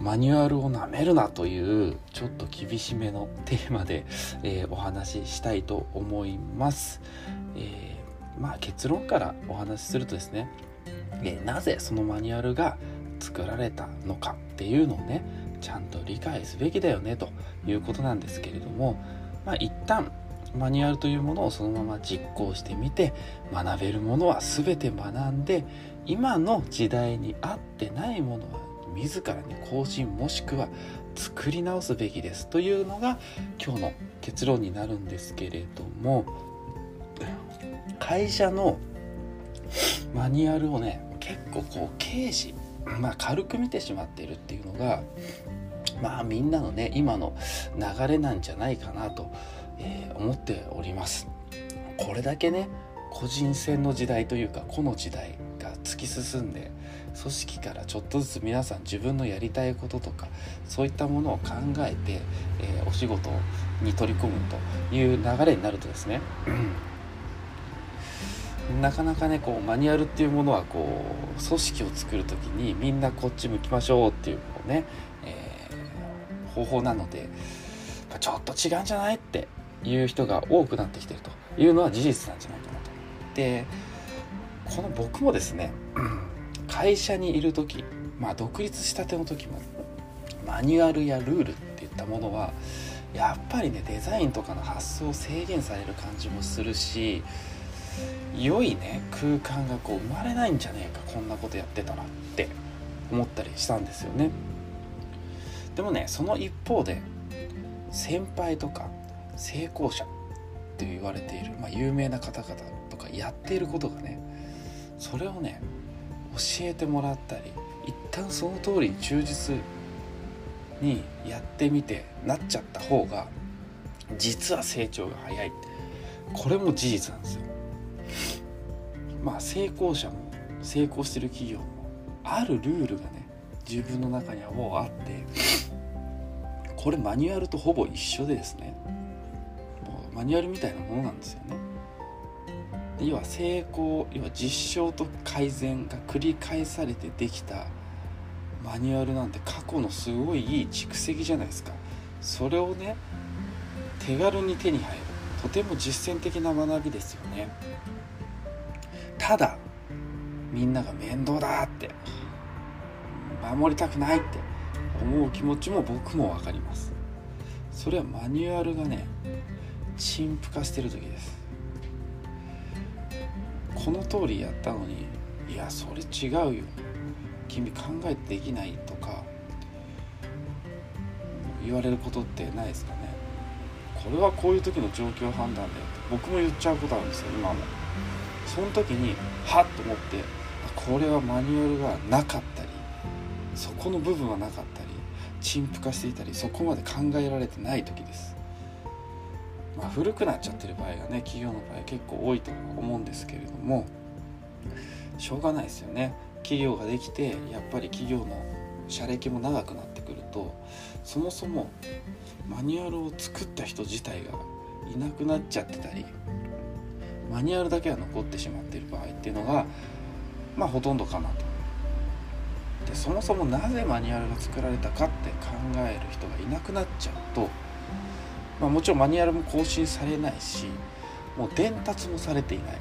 マニュアルをなめるなというちょっと厳しめのテーマで、えー、お話ししたいと思います。えー、まあ結論からお話しするとですね、えー、なぜそのマニュアルが作られたのかっていうのをねちゃんと理解すべきだよねということなんですけれども、まあ、一旦マニュアルというものをそのまま実行してみて学べるものは全て学んで今の時代に合ってないものは自らに更新もしくは作り直すべきですというのが今日の結論になるんですけれども会社の マニュアルをね結構こう刑事まあ軽く見てしまっているっていうのがまあみんなのね今の流れなんじゃないかなと、えー、思っております。これだけね個人戦の時代というかこの時代突き進んで組織からちょっとずつ皆さん自分のやりたいこととかそういったものを考えて、えー、お仕事に取り組むという流れになるとですね、なかなかねこうマニュアルっていうものはこう組織を作る時にみんなこっち向きましょうっていうこうね、えー、方法なのでちょっと違うんじゃない？っていう人が多くなってきてるというのは事実なんじゃないかなと。でこの僕もですね会社にいる時、まあ、独立したての時もマニュアルやルールっていったものはやっぱりねデザインとかの発想を制限される感じもするし良いね空間がこう生まれないんじゃねえかこんなことやってたらって思ったりしたんですよね。でもねその一方で先輩とか成功者って言われている、まあ、有名な方々とかやっていることがねそれをね教えてもらったり一旦その通りに忠実にやってみてなっちゃった方が実は成長が早いこれも事実なんですよ。まあ成功者も成功してる企業もあるルールがね自分の中にはもうあってこれマニュアルとほぼ一緒でですね。もうマニュアルみたいなものなんですよね。要は成功要は実証と改善が繰り返されてできたマニュアルなんて過去のすごいいい蓄積じゃないですか。それをね手軽に手に入る。とても実践的な学びですよね。ただみんなが面倒だって守りたくないって思う気持ちも僕も分かります。それはマニュアルがね陳腐化してる時です。この通りやったのにいやそれ違うよ。君考えてできないとか言われることってないですかね。これはこういう時の状況判断だよって僕も言っちゃうことあるんですよ今も。その時にはっと思ってこれはマニュアルがなかったりそこの部分はなかったり陳腐化していたりそこまで考えられてない時です。まあ、古くなっちゃってる場合がね企業の場合結構多いと思うんですけれどもしょうがないですよね企業ができてやっぱり企業の社歴も長くなってくるとそもそもマニュアルを作った人自体がいなくなっちゃってたりマニュアルだけが残ってしまっている場合っていうのがまあほとんどかなと。でそもそもなぜマニュアルが作られたかって考える人がいなくなっちゃうとまあ、もちろんマニュアルも更新されないしもう伝達もされていない。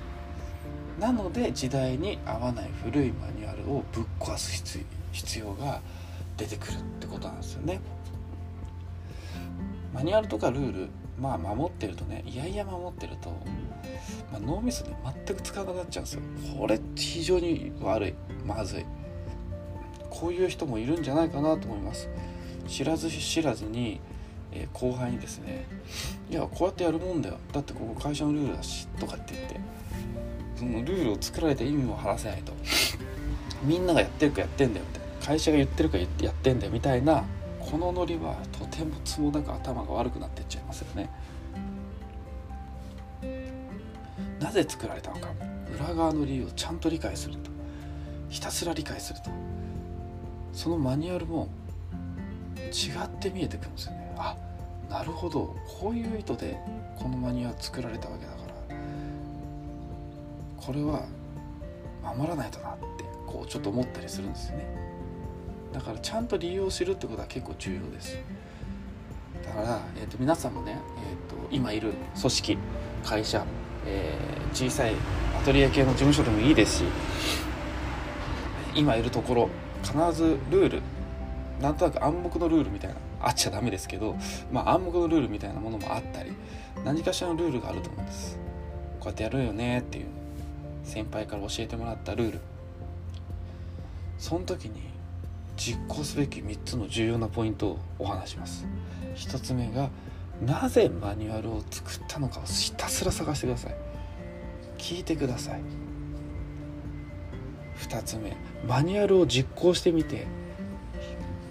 なので時代に合わない古いマニュアルをぶっ壊す必要が出てくるってことなんですよね。マニュアルとかルールまあ守ってるとねいやいや守ってると、まあ、脳みそで全く使わなくなっちゃうんですよ。これ非常に悪い。まずい。こういう人もいるんじゃないかなと思います。知らず知らずにえー、後輩にですね「いやこうやってやるもんだよ。だってここ会社のルールだし」とかって言ってそのルールを作られた意味も話せないと みんながやってるかやってんだよみたいな会社が言ってるかやってんだよみたいなこのノリはとてもつもなく頭が悪くなってっちゃいますよね。なぜ作られたのか。裏側の理由をちゃんと理解すると。ひたすら理解すると。そのマニュアルも違って見えてくるんですよね。あなるほど。こういう意図でこのマニュア作られたわけだから。これは守らないとなってこうちょっと思ったりするんですよね。だからちゃんと理由を知るってことは結構重要です。だから、えーと、皆さんもね、えーと、今いる組織会社、えー、小さいアトリエ系の事務所でもいいですし今いるところ必ずルールなんとなく暗黙のルールみたいなあっちゃダメですけど、まあ、暗黙のルールみたいなものもあったり何かしらのルールがあると思うんです。こうやってやるよねっていう先輩から教えてもらったルール。その時に実行すべき3つの重要なポイントをお話します。1つ目がなぜマニュアルを作ったのかをひたすら探してください。聞いてください。2つ目マニュアルを実行してみて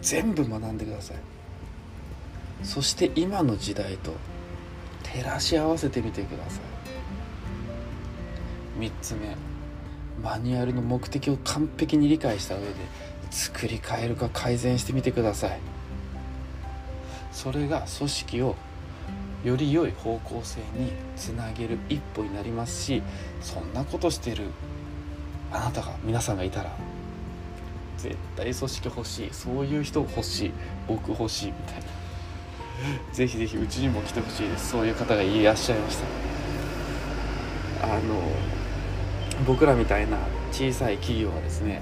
全部学んでください。そして今の時代と照らし合わせてみてください。3つ目マニュアルの目的を完璧に理解した上で作り変えるか改善してみてください。それが組織をより良い方向性につなげる一歩になりますしそんなことしてるあなたが皆さんがいたら絶対組織欲しい。そういう人欲しい。僕欲しいみたいな。ぜひぜひうちにも来てほしいです。そういう方がいらっしゃいました。あの僕らみたいな小さい企業はですね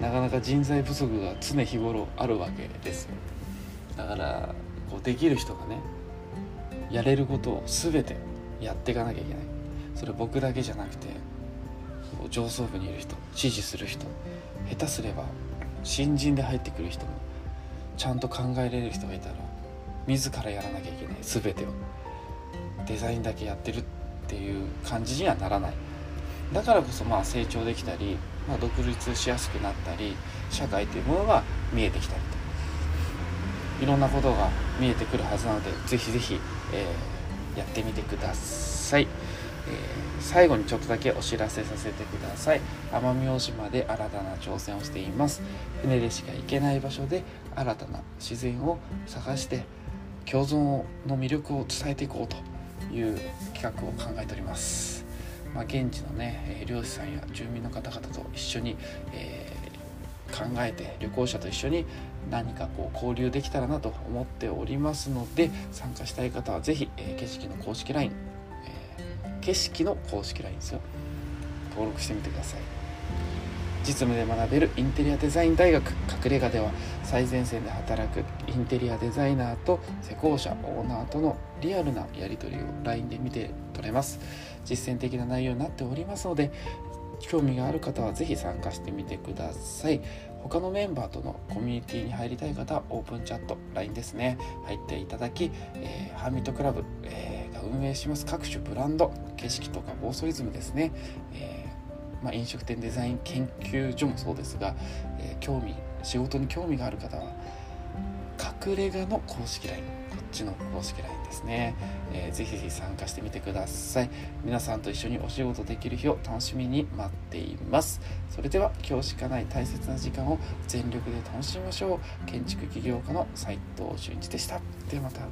なかなか人材不足が常日頃あるわけですだからこうできる人がねやれることを全てやっていかなきゃいけない。それ僕だけじゃなくて上層部にいる人支持する人下手すれば新人で入ってくる人もちゃんと考えれる人がいたら自らやらなきゃいけない全てをデザインだけやってるっていう感じにはならないだからこそまあ成長できたり、まあ、独立しやすくなったり社会というものが見えてきたりといろんなことが見えてくるはずなのでぜひぜひ、え、やってみてください。えー、最後にちょっとだけお知らせさせてください。奄美大島で新たな挑戦をしています。船でしか行けない場所で新たな自然を探して共存の魅力を伝えていこうという企画を考えております。まあ、現地のね漁師さんや住民の方々と一緒に、えー、考えて旅行者と一緒に何かこう交流できたらなと思っておりますので参加したい方は是非、えー、景色の公式 LINE、景色の公式 LINE ですよ。登録してみてください。実務で学べるインテリアデザイン大学。隠れ家では最前線で働くインテリアデザイナーと施工者オーナーとのリアルなやり取りを LINE で見て取れます。実践的な内容になっておりますので興味がある方は是非参加してみてください。他のメンバーとのコミュニティに入りたい方はオープンチャット LINE ですね。入っていただき、えー、ハーミットクラブ、えー、が運営します各種ブランド景色とか暴走イズムですね、えーまあ、飲食店デザイン研究所もそうですが、えー、興味仕事に興味がある方は隠れ家の公式 LINE こっちの公式 LINE ですね、えー、ぜひぜひ参加してみてください。皆さんと一緒にお仕事できる日を楽しみに待っています。それでは今日しかない大切な時間を全力で楽しみましょう。建築起業家の斉藤俊一でした。ではまた。